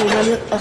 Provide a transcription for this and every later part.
El radio. Ah.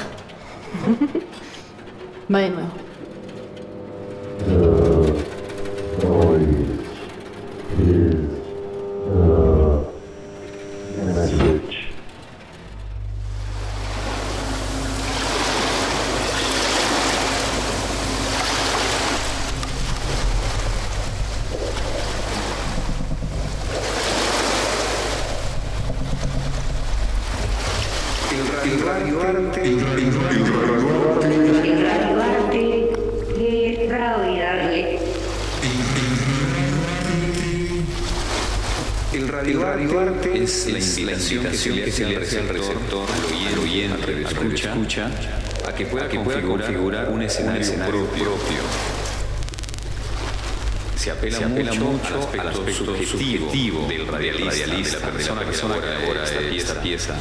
Se apela, mucho al aspecto subjetivo del radialista, de la persona que elabora esta pieza.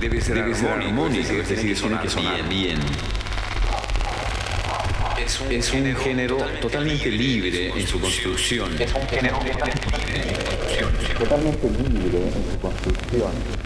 Debe ser armónico, es decir, tiene que sonar bien. Es un, género totalmente libre en su construcción. Es un género totalmente libre en su construcción. Totalmente libre en su construcción.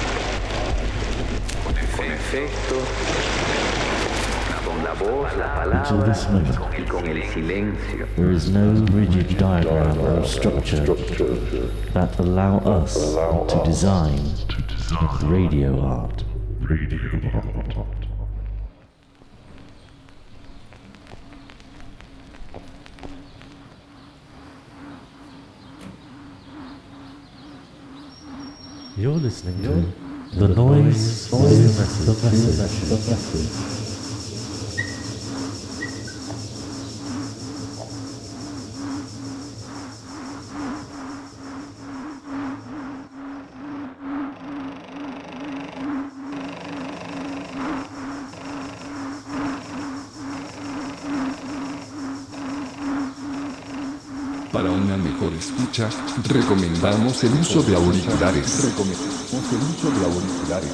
con con la voz, la Until this moment, y con el silencio. there is no rigid diagram or structure that allow us to design radio art. Radio art. You're listening to The noise, the noise, the masses. Escucha, recomendamos el uso de auriculares. Recomendamos el uso de auriculares.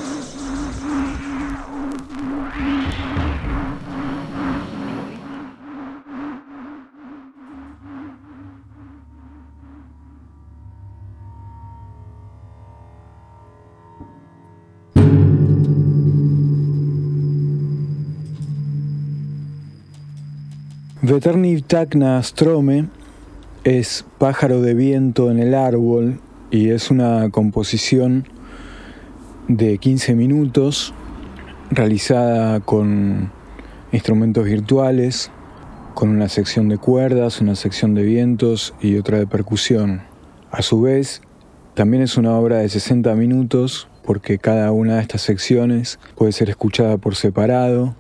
Veternivtagna strome es Pájaro de viento en el árbol y es una composición de 15 minutos realizada con instrumentos virtuales, con una sección de cuerdas, una sección de vientos y otra de percusión. A su vez, también es una obra de 60 minutos porque cada una de estas secciones puede ser escuchada por separado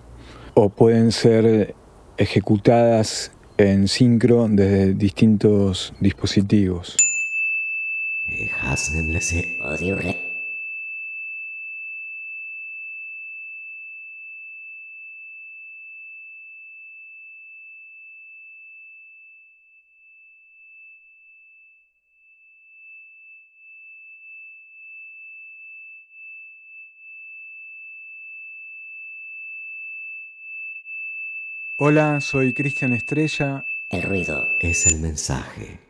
o pueden ser ejecutadas en sincro desde distintos dispositivos. Hola, soy Cristian Estrella. El ruido Es el mensaje.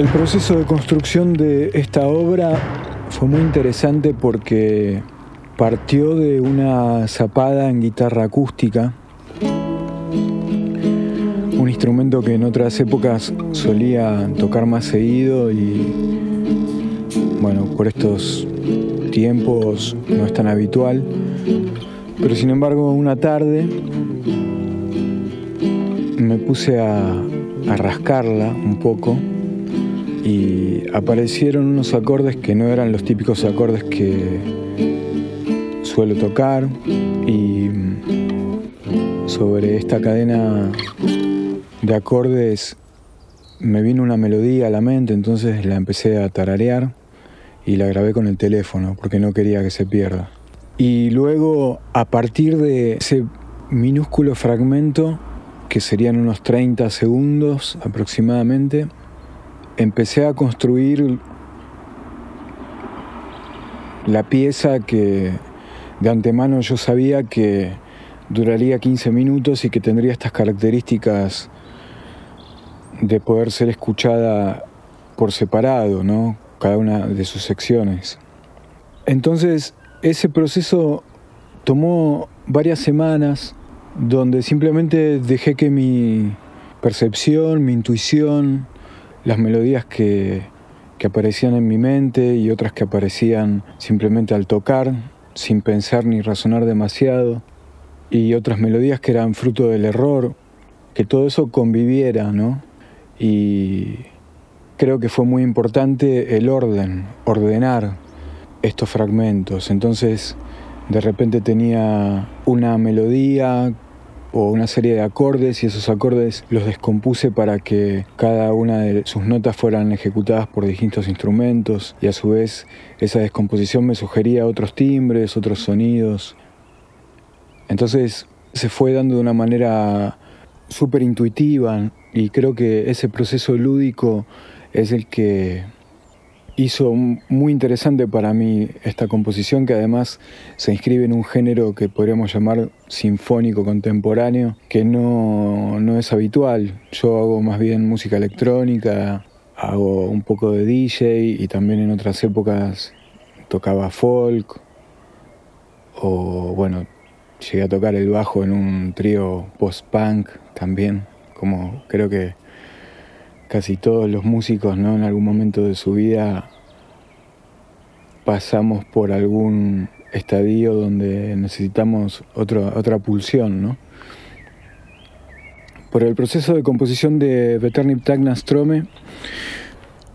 El proceso de construcción de esta obra fue muy interesante porque partió de una zapada en guitarra acústica, un instrumento que en otras épocas solía tocar más seguido y bueno, por estos tiempos no es tan habitual, pero sin embargo una tarde me puse a, a rascarla un poco y aparecieron unos acordes que no eran los típicos acordes que suelo tocar y sobre esta cadena de acordes me vino una melodía a la mente, entonces la empecé a tararear y la grabé con el teléfono porque no quería que se pierda. Y luego, a partir de ese minúsculo fragmento, que serían unos 30 segundos aproximadamente, empecé a construir la pieza que de antemano yo sabía que duraría 15 minutos y que tendría estas características de poder ser escuchada por separado, ¿no? Cada una de sus secciones. Entonces, ese proceso tomó varias semanas donde simplemente dejé que mi percepción, mi intuición, las melodías que, que aparecían en mi mente y otras que aparecían simplemente al tocar, sin pensar ni razonar demasiado, y otras melodías que eran fruto del error, que todo eso conviviera, ¿no? Y creo que fue muy importante el orden, ordenar estos fragmentos. Entonces, de repente tenía una melodía o una serie de acordes y esos acordes los descompuse para que cada una de sus notas fueran ejecutadas por distintos instrumentos y a su vez esa descomposición me sugería otros timbres, otros sonidos. Entonces se fue dando de una manera súper intuitiva y creo que ese proceso lúdico es el que hizo muy interesante para mí esta composición que además se inscribe en un género que podríamos llamar sinfónico contemporáneo, que no, no es habitual. Yo hago más bien música electrónica, hago un poco de DJ y también en otras épocas tocaba folk o bueno, llegué a tocar el bajo en un trío post-punk también, como creo que casi todos los músicos, ¿no? En algún momento de su vida pasamos por algún estadio donde necesitamos otra pulsión, ¿no? Por el proceso de composición de Veternip Tagna Strome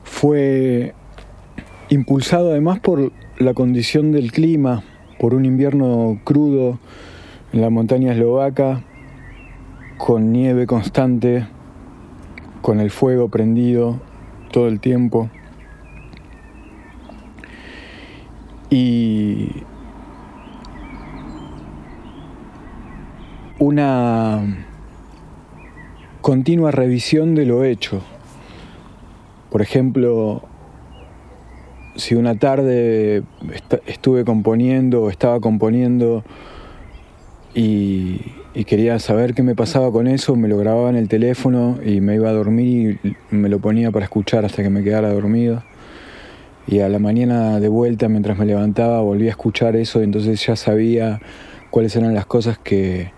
fue impulsado además por la condición del clima, por un invierno crudo en la montaña eslovaca, con nieve constante, con el fuego prendido todo el tiempo. Y una continua revisión de lo hecho. Por ejemplo, si una tarde estuve componiendo o estaba componiendo y, quería saber qué me pasaba con eso, me lo grababa en el teléfono y me iba a dormir y me lo ponía para escuchar hasta que me quedara dormido. Y a la mañana de vuelta, mientras me levantaba, volví a escuchar eso y entonces ya sabía cuáles eran las cosas que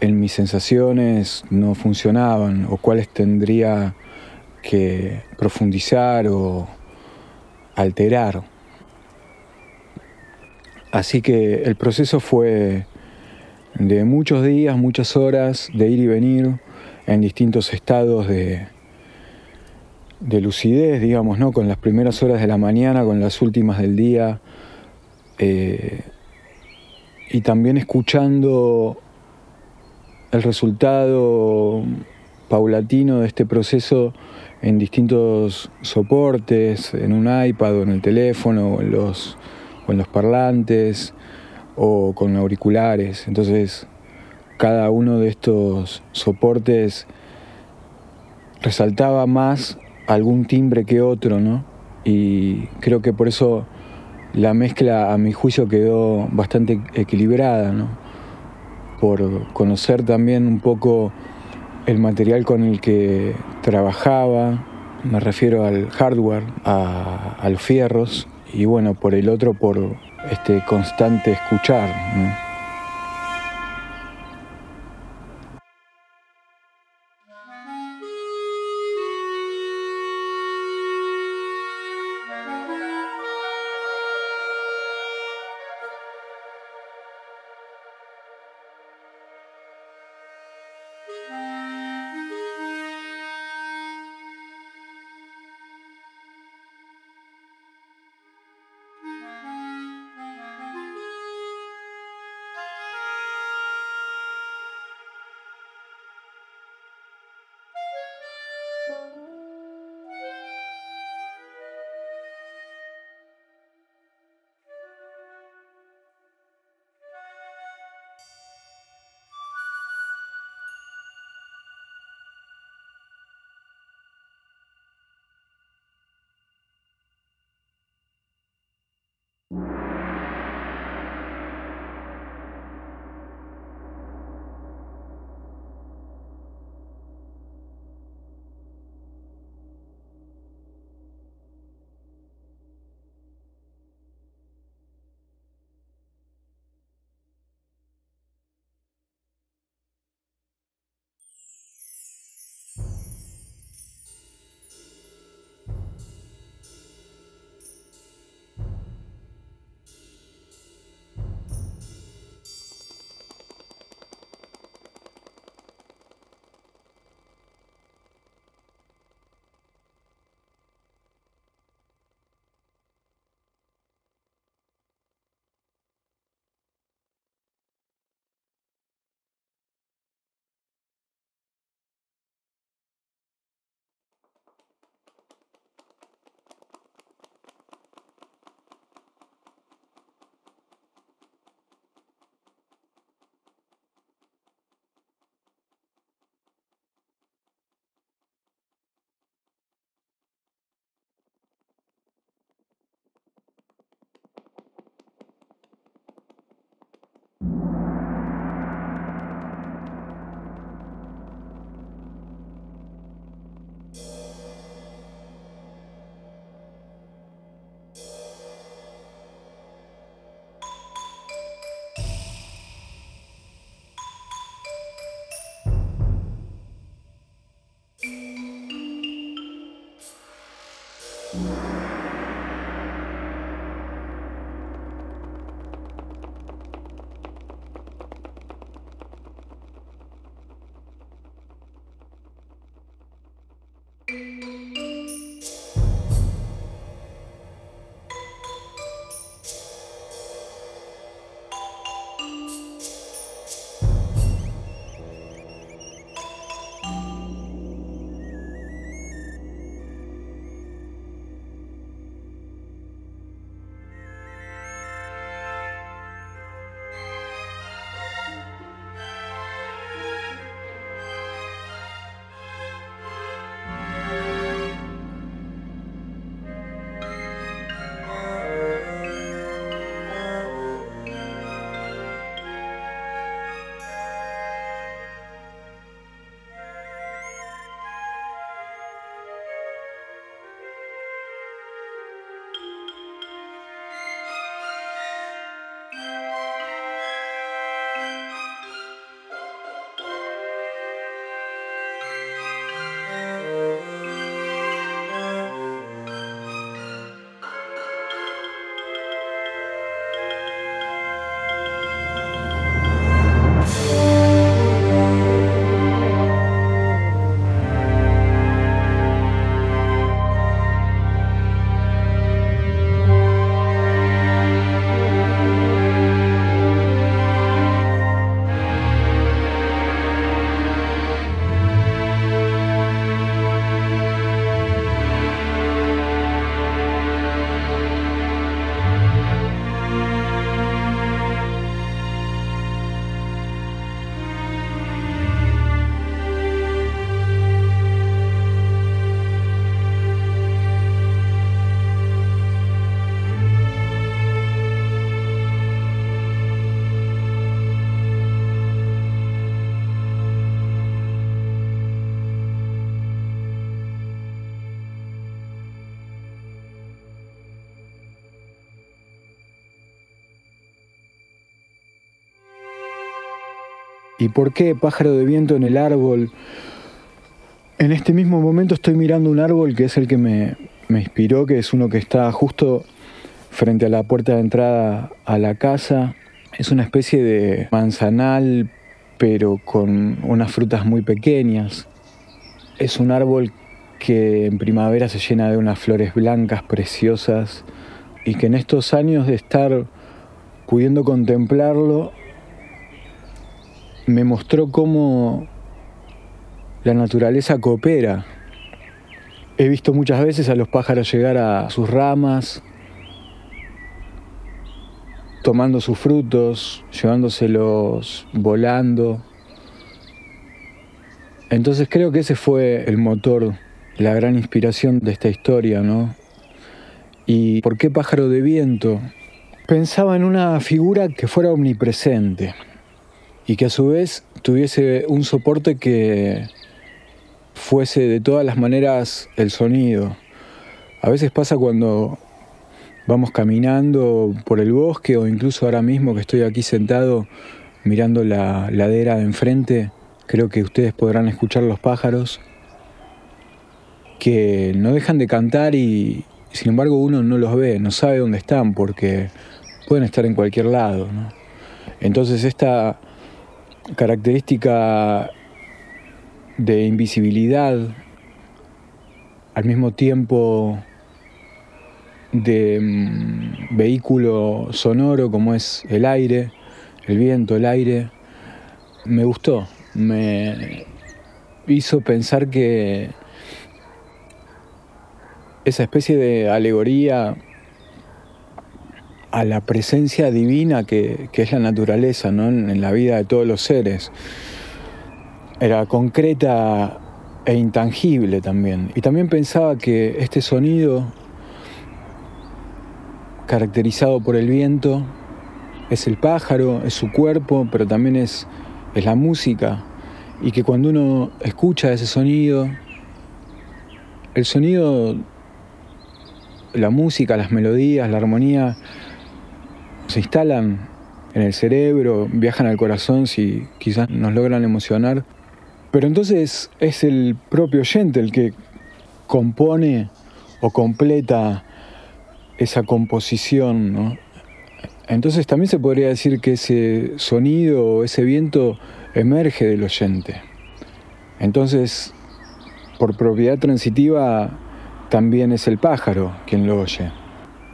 en mis sensaciones no funcionaban o cuáles tendría que profundizar o alterar. Así que el proceso fue de muchos días, muchas horas, de ir y venir en distintos estados de, de lucidez, digamos, ¿no? Con las primeras horas de la mañana, con las últimas del día, eh, y también escuchando el resultado paulatino de este proceso en distintos soportes, en un iPad o en el teléfono en los, o en los parlantes o con auriculares. Entonces, cada uno de estos soportes resaltaba más algún timbre que otro, ¿no? Y creo que por eso la mezcla, a mi juicio, quedó bastante equilibrada, ¿no? Por conocer también un poco el material con el que trabajaba, me refiero al hardware, a, los fierros, y bueno, por el otro por este constante escuchar. ¿Y por qué pájaro de viento en el árbol? En este mismo momento estoy mirando un árbol que es el que me, inspiró, que es uno que está justo frente a la puerta de entrada a la casa. Es una especie de manzanal, pero con unas frutas muy pequeñas. Es un árbol que en primavera se llena de unas flores blancas preciosas y que en estos años de estar pudiendo contemplarlo, me mostró cómo la naturaleza coopera. He visto muchas veces a los pájaros llegar a sus ramas, tomando sus frutos, llevándoselos volando. Entonces creo que ese fue el motor, la gran inspiración de esta historia, ¿no? ¿Y por qué pájaro de viento? Pensaba en una figura que fuera omnipresente y que a su vez tuviese un soporte que fuese de todas las maneras el sonido. A veces pasa cuando vamos caminando por el bosque o incluso ahora mismo que estoy aquí sentado mirando la ladera de enfrente, creo que ustedes podrán escuchar los pájaros que no dejan de cantar y sin embargo uno no los ve, no sabe dónde están porque pueden estar en cualquier lado. Entonces esta característica de invisibilidad, al mismo tiempo de mm, vehículo sonoro como es el aire, el viento, el aire, me gustó, me hizo pensar que esa especie de alegoría a la presencia divina que, es la naturaleza ¿no? en la vida de todos los seres, era concreta e intangible también. Y también pensaba que este sonido caracterizado por el viento, es el pájaro, es su cuerpo, pero también es, es la música. Y que cuando uno escucha ese sonido, el sonido, la música, las melodías, la armonía, se instalan en el cerebro, viajan al corazón si quizás nos logran emocionar. Pero entonces es el propio oyente el que compone o completa esa composición, ¿no? Entonces también se podría decir que ese sonido o ese viento emerge del oyente. Entonces, por propiedad transitiva, también es el pájaro quien lo oye.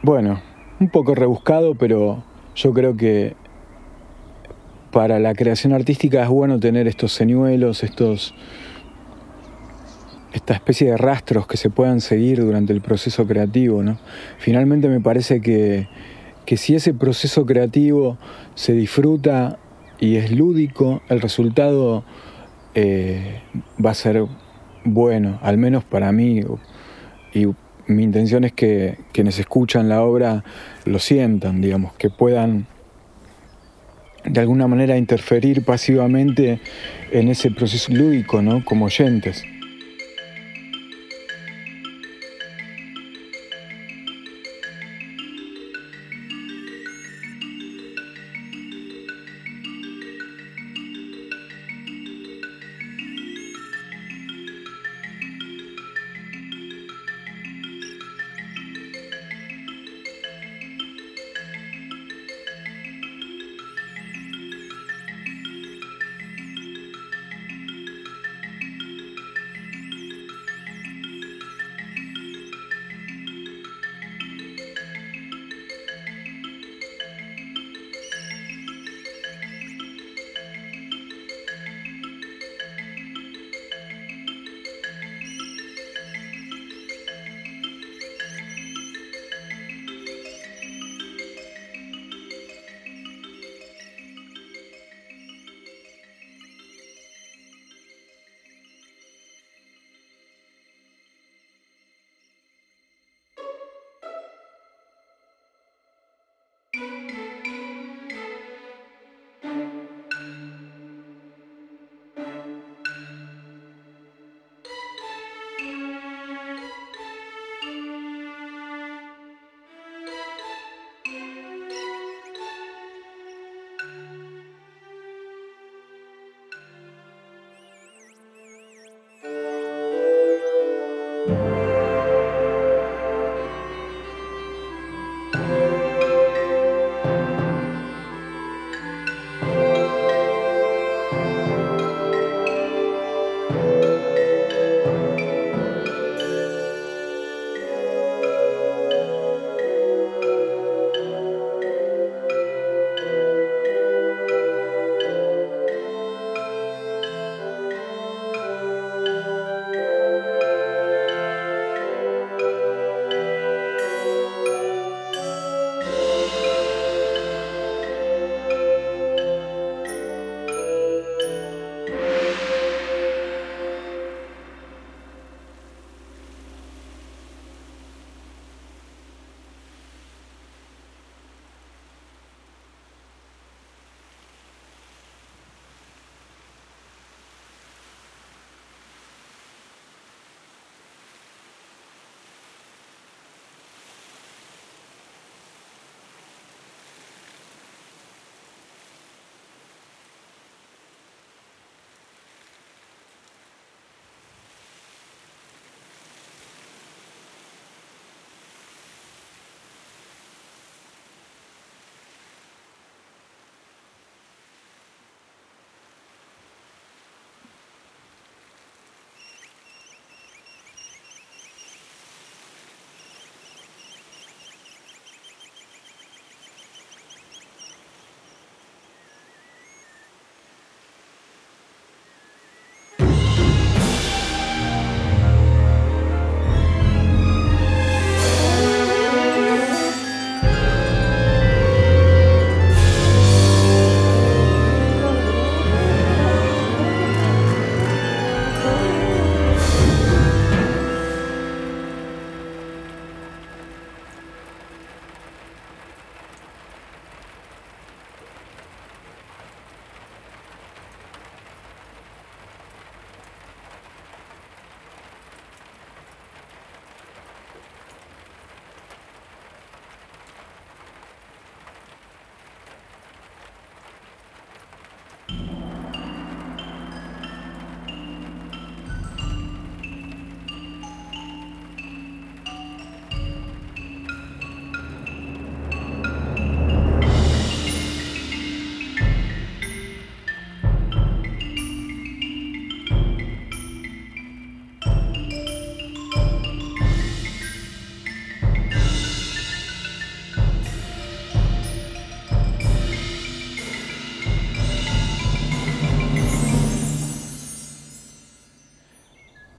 Bueno, un poco rebuscado, pero yo creo que para la creación artística es bueno tener estos señuelos, estos esta especie de rastros que se puedan seguir durante el proceso creativo. ¿no? Finalmente me parece que, si ese proceso creativo se disfruta y es lúdico, el resultado eh, va a ser bueno, al menos para mí. Mi intención es que quienes escuchan la obra lo sientan, digamos, que puedan de alguna manera interferir pasivamente en ese proceso lúdico, ¿no? Como oyentes.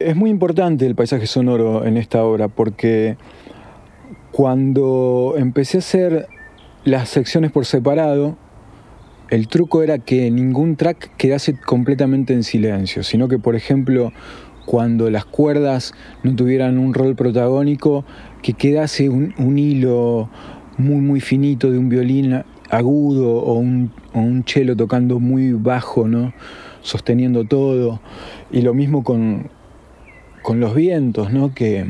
Es muy importante el paisaje sonoro en esta obra porque cuando empecé a hacer las secciones por separado, el truco era que ningún track quedase completamente en silencio, sino que, por ejemplo, cuando las cuerdas no tuvieran un rol protagónico, que quedase un, hilo muy, muy finito de un violín agudo o un, o un cello tocando muy bajo, ¿no? sosteniendo todo. Y lo mismo con, con los vientos, ¿no? Que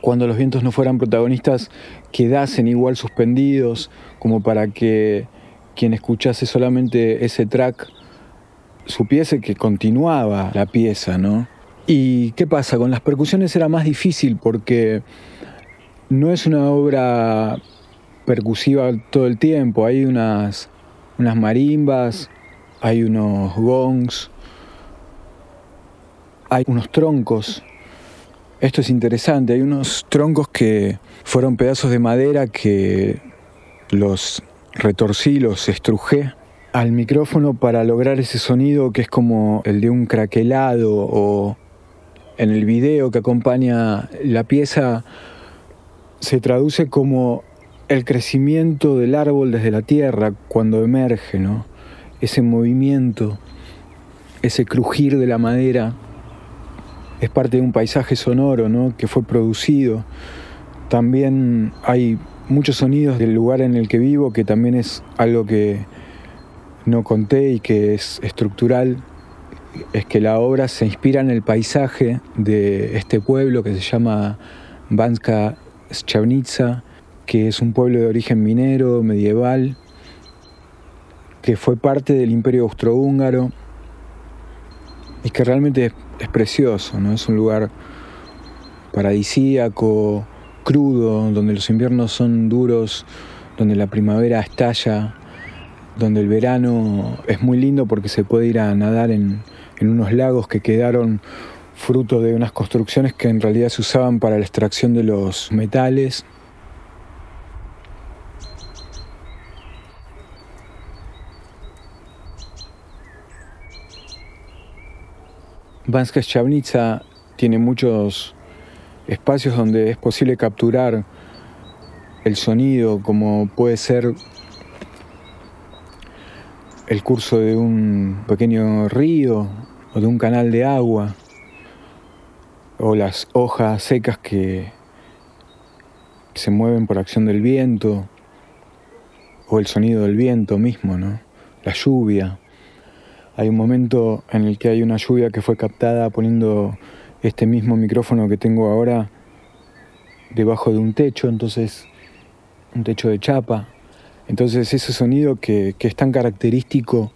cuando los vientos no fueran protagonistas quedasen igual suspendidos, como para que quien escuchase solamente ese track supiese que continuaba la pieza, ¿no? ¿Y qué pasa? Con las percusiones era más difícil porque no es una obra percusiva todo el tiempo, hay unas, unas marimbas, hay unos gongs, hay unos troncos. Esto es interesante, hay unos troncos que fueron pedazos de madera que los retorcí, los estrujé al micrófono para lograr ese sonido que es como el de un craquelado o en el video que acompaña la pieza se traduce como el crecimiento del árbol desde la tierra cuando emerge, ¿no? Ese movimiento, ese crujir de la madera es parte de un paisaje sonoro ¿no? que fue producido. También hay muchos sonidos del lugar en el que vivo, que también es algo que no conté y que es estructural. Es que la obra se inspira en el paisaje de este pueblo que se llama Banska Schavnitsa, que es un pueblo de origen minero, medieval, que fue parte del imperio austrohúngaro y que realmente es precioso, ¿no? Es un lugar paradisíaco, crudo, donde los inviernos son duros, donde la primavera estalla, donde el verano es muy lindo porque se puede ir a nadar en, en unos lagos que quedaron fruto de unas construcciones que en realidad se usaban para la extracción de los metales. Banska Chavnitsa tiene muchos espacios donde es posible capturar el sonido, como puede ser el curso de un pequeño río o de un canal de agua, o las hojas secas que se mueven por acción del viento, o el sonido del viento mismo, ¿no? La lluvia. Hay un momento en el que hay una lluvia que fue captada poniendo este mismo micrófono que tengo ahora debajo de un techo, entonces un techo de chapa. Entonces ese sonido que, es tan característico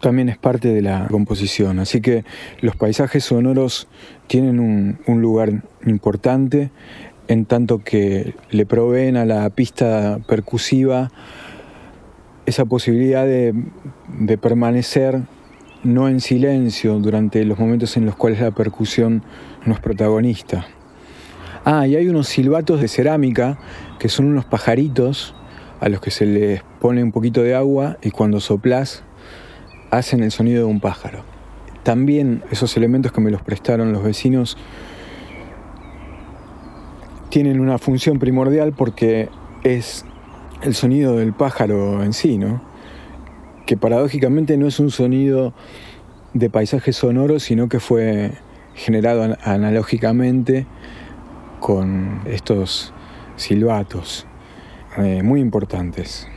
también es parte de la composición. Así que los paisajes sonoros tienen un, lugar importante en tanto que le proveen a la pista percusiva esa posibilidad de, permanecer no en silencio durante los momentos en los cuales la percusión no es protagonista. Ah, y hay unos silbatos de cerámica que son unos pajaritos a los que se les pone un poquito de agua y cuando soplas hacen el sonido de un pájaro. También esos elementos que me los prestaron los vecinos tienen una función primordial porque es el sonido del pájaro en sí, ¿no? Que paradójicamente no es un sonido de paisaje sonoro, sino que fue generado analógicamente con estos silbatos eh, muy importantes.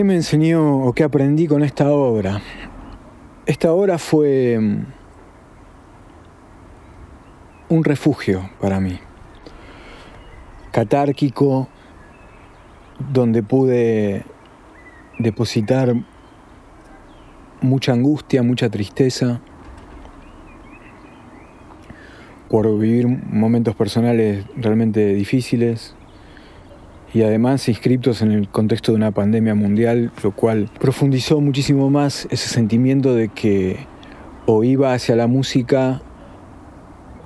¿Qué me enseñó o qué aprendí con esta obra? Esta obra fue mm, un refugio para mí, catárquico, donde pude depositar mucha angustia, mucha tristeza, por vivir momentos personales realmente difíciles, y además inscriptos en el contexto de una pandemia mundial, lo cual profundizó muchísimo más ese sentimiento de que o iba hacia la música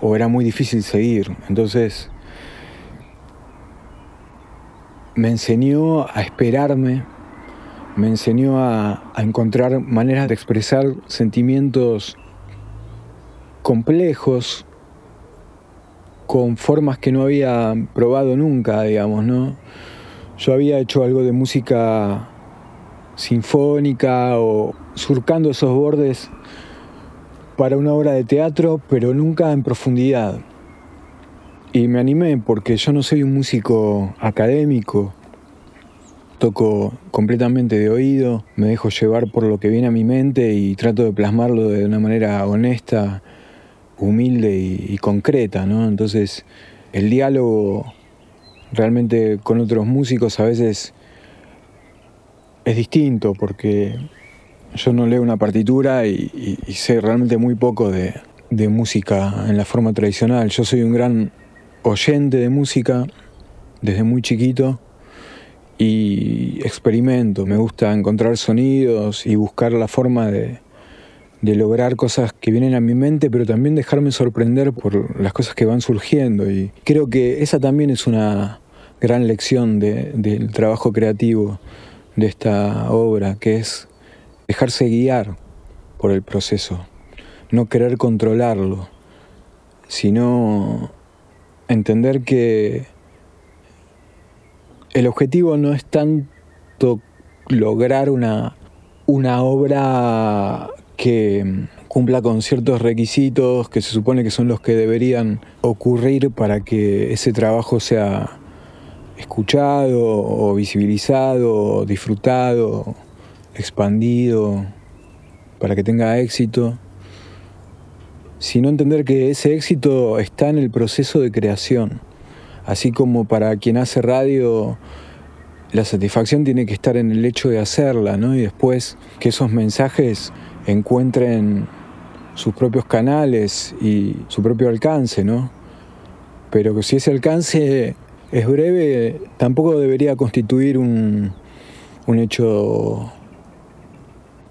o era muy difícil seguir. Entonces me enseñó a esperarme, me enseñó a, a encontrar maneras de expresar sentimientos complejos, con formas que no había probado nunca, digamos, ¿no? Yo había hecho algo de música sinfónica o surcando esos bordes para una obra de teatro, pero nunca en profundidad. Y me animé porque yo no soy un músico académico, toco completamente de oído, me dejo llevar por lo que viene a mi mente y trato de plasmarlo de una manera honesta humilde y, concreta, ¿no? Entonces el diálogo realmente con otros músicos a veces es distinto porque yo no leo una partitura y, sé realmente muy poco de, de, música en la forma tradicional. Yo soy un gran oyente de música desde muy chiquito y experimento. Me gusta encontrar sonidos y buscar la forma de, de lograr cosas que vienen a mi mente, pero también dejarme sorprender por las cosas que van surgiendo. Y creo que esa también es una gran lección del trabajo creativo de esta obra, que es dejarse guiar por el proceso, no querer controlarlo, sino entender que el objetivo no es tanto lograr una, una obra que cumpla con ciertos requisitos que se supone que son los que deberían ocurrir para que ese trabajo sea escuchado o visibilizado, disfrutado, expandido, para que tenga éxito, sino entender que ese éxito está en el proceso de creación. Así como para quien hace radio, la satisfacción tiene que estar en el hecho de hacerla, ¿no? Y después que esos mensajes encuentren sus propios canales y su propio alcance, ¿no? Pero que si ese alcance es breve, tampoco debería constituir un, un hecho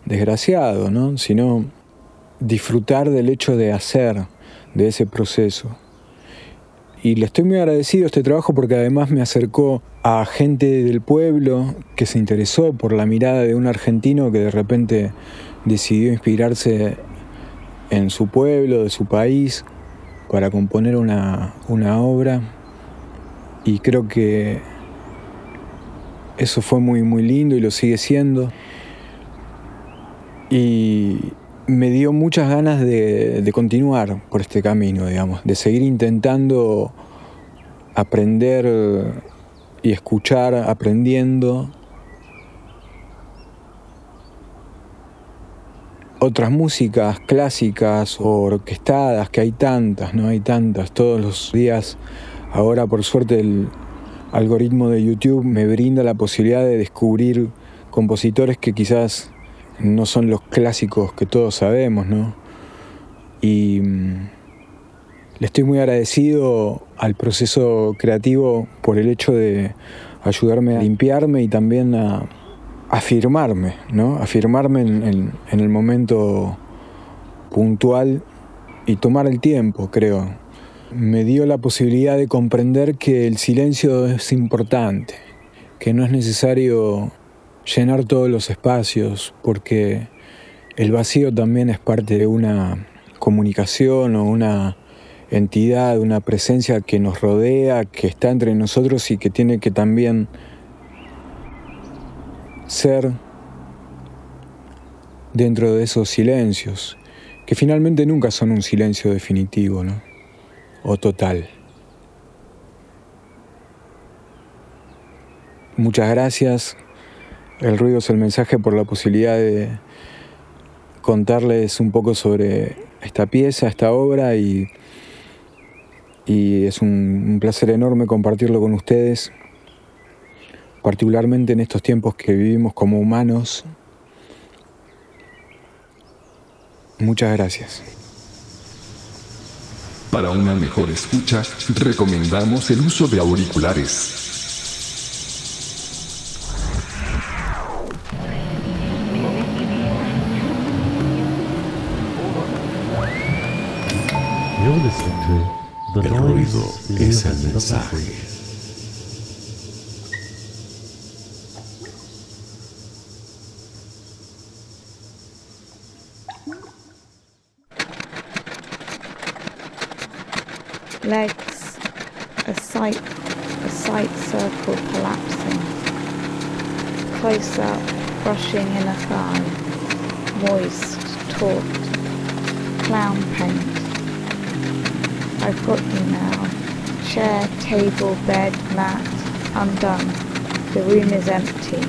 desgraciado, ¿no? Sino disfrutar del hecho de hacer, de ese proceso. Y le estoy muy agradecido a este trabajo porque además me acercó a gente del pueblo que se interesó por la mirada de un argentino que de repente decidió inspirarse en su pueblo, de su país, para componer una, una obra. Y creo que eso fue muy, muy lindo y lo sigue siendo. Y me dio muchas ganas de, continuar por este camino, digamos, de seguir intentando aprender y escuchar, aprendiendo otras músicas clásicas o orquestadas, que hay tantas, ¿no? Hay tantas, todos los días. Ahora, por suerte, el algoritmo de YouTube me brinda la posibilidad de descubrir compositores que quizás no son los clásicos que todos sabemos, ¿no? Y mm, le estoy muy agradecido al proceso creativo por el hecho de ayudarme a limpiarme y también a afirmarme, ¿no? Afirmarme en, en el momento puntual y tomar el tiempo, creo. Me dio la posibilidad de comprender que el silencio es importante, que no es necesario llenar todos los espacios, porque el vacío también es parte de una comunicación o una entidad, una presencia que nos rodea, que está entre nosotros y que tiene que también ser dentro de esos silencios, que finalmente nunca son un silencio definitivo, ¿no? O total. Muchas gracias, el ruido es el mensaje por la posibilidad de contarles un poco sobre esta pieza, esta obra y, es un placer enorme compartirlo con ustedes, particularmente en estos tiempos que vivimos como humanos. Muchas gracias. Para una mejor escucha, recomendamos el uso de auriculares. El ruido es el mensaje. Legs, table, bed, mat, undone. The room is empty.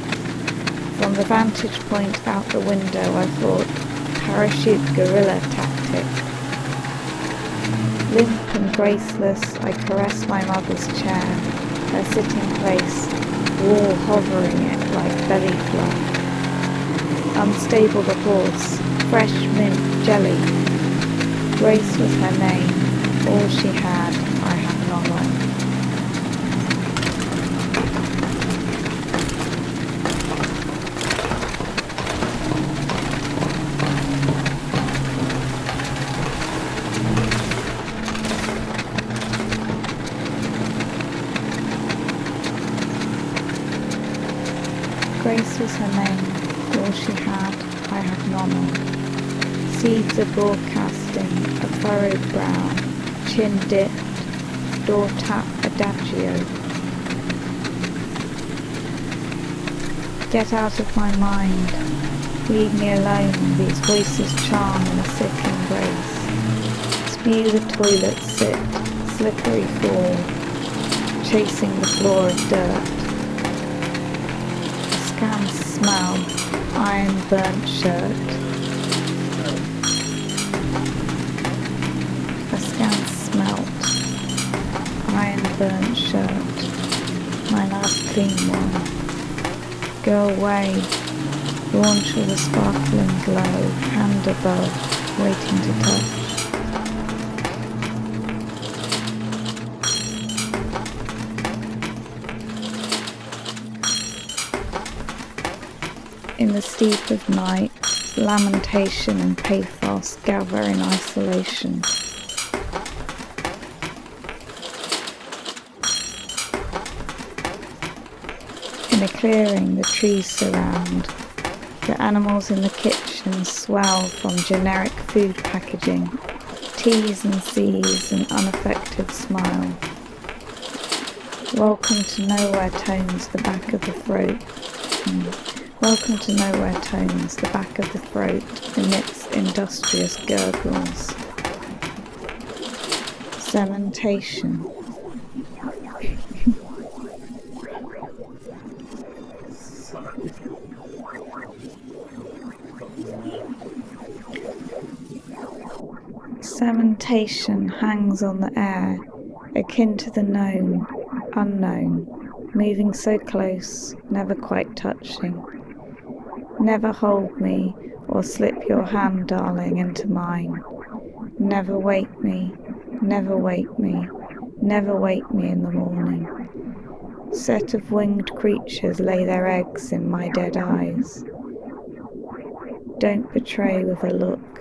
From the vantage point out the window I thought, parachute guerrilla tactic. Limp and graceless, I caress my mother's chair, her sitting place, wall hovering it like belly fluff. Unstable the horse, fresh mint jelly. Grace was her name, all she had, I have none of. Grace was her name, all she had, I have none. Seeds are broadcasting, a furrowed brow, chin dipped, door tap adagio. Get out of my mind, leave me alone, these voices charm in a sick embrace. Spew the toilet sit, slippery fall, chasing the floor of dirt scant smell, iron burnt shirt. A scant smelt, iron burnt shirt. My last clean one. Go away, launch with a sparkling glow, hand above, waiting to touch. In the steep of night, lamentation and pathos gather in isolation. In a clearing, the trees surround. The animals in the kitchen swell from generic food packaging, T's and C's, and unaffected smile. Welcome to nowhere tones the back of the throat. Mm. Welcome to Nowhere Tones, the back of the throat emits industrious gurgles. Cementation. Cementation hangs on the air, akin to the known, unknown, moving so close, never quite touching. Never hold me or slip your hand, darling, into mine. Never wake me, never wake me, never wake me in the morning. Set of winged creatures lay their eggs in my dead eyes. Don't betray with a look.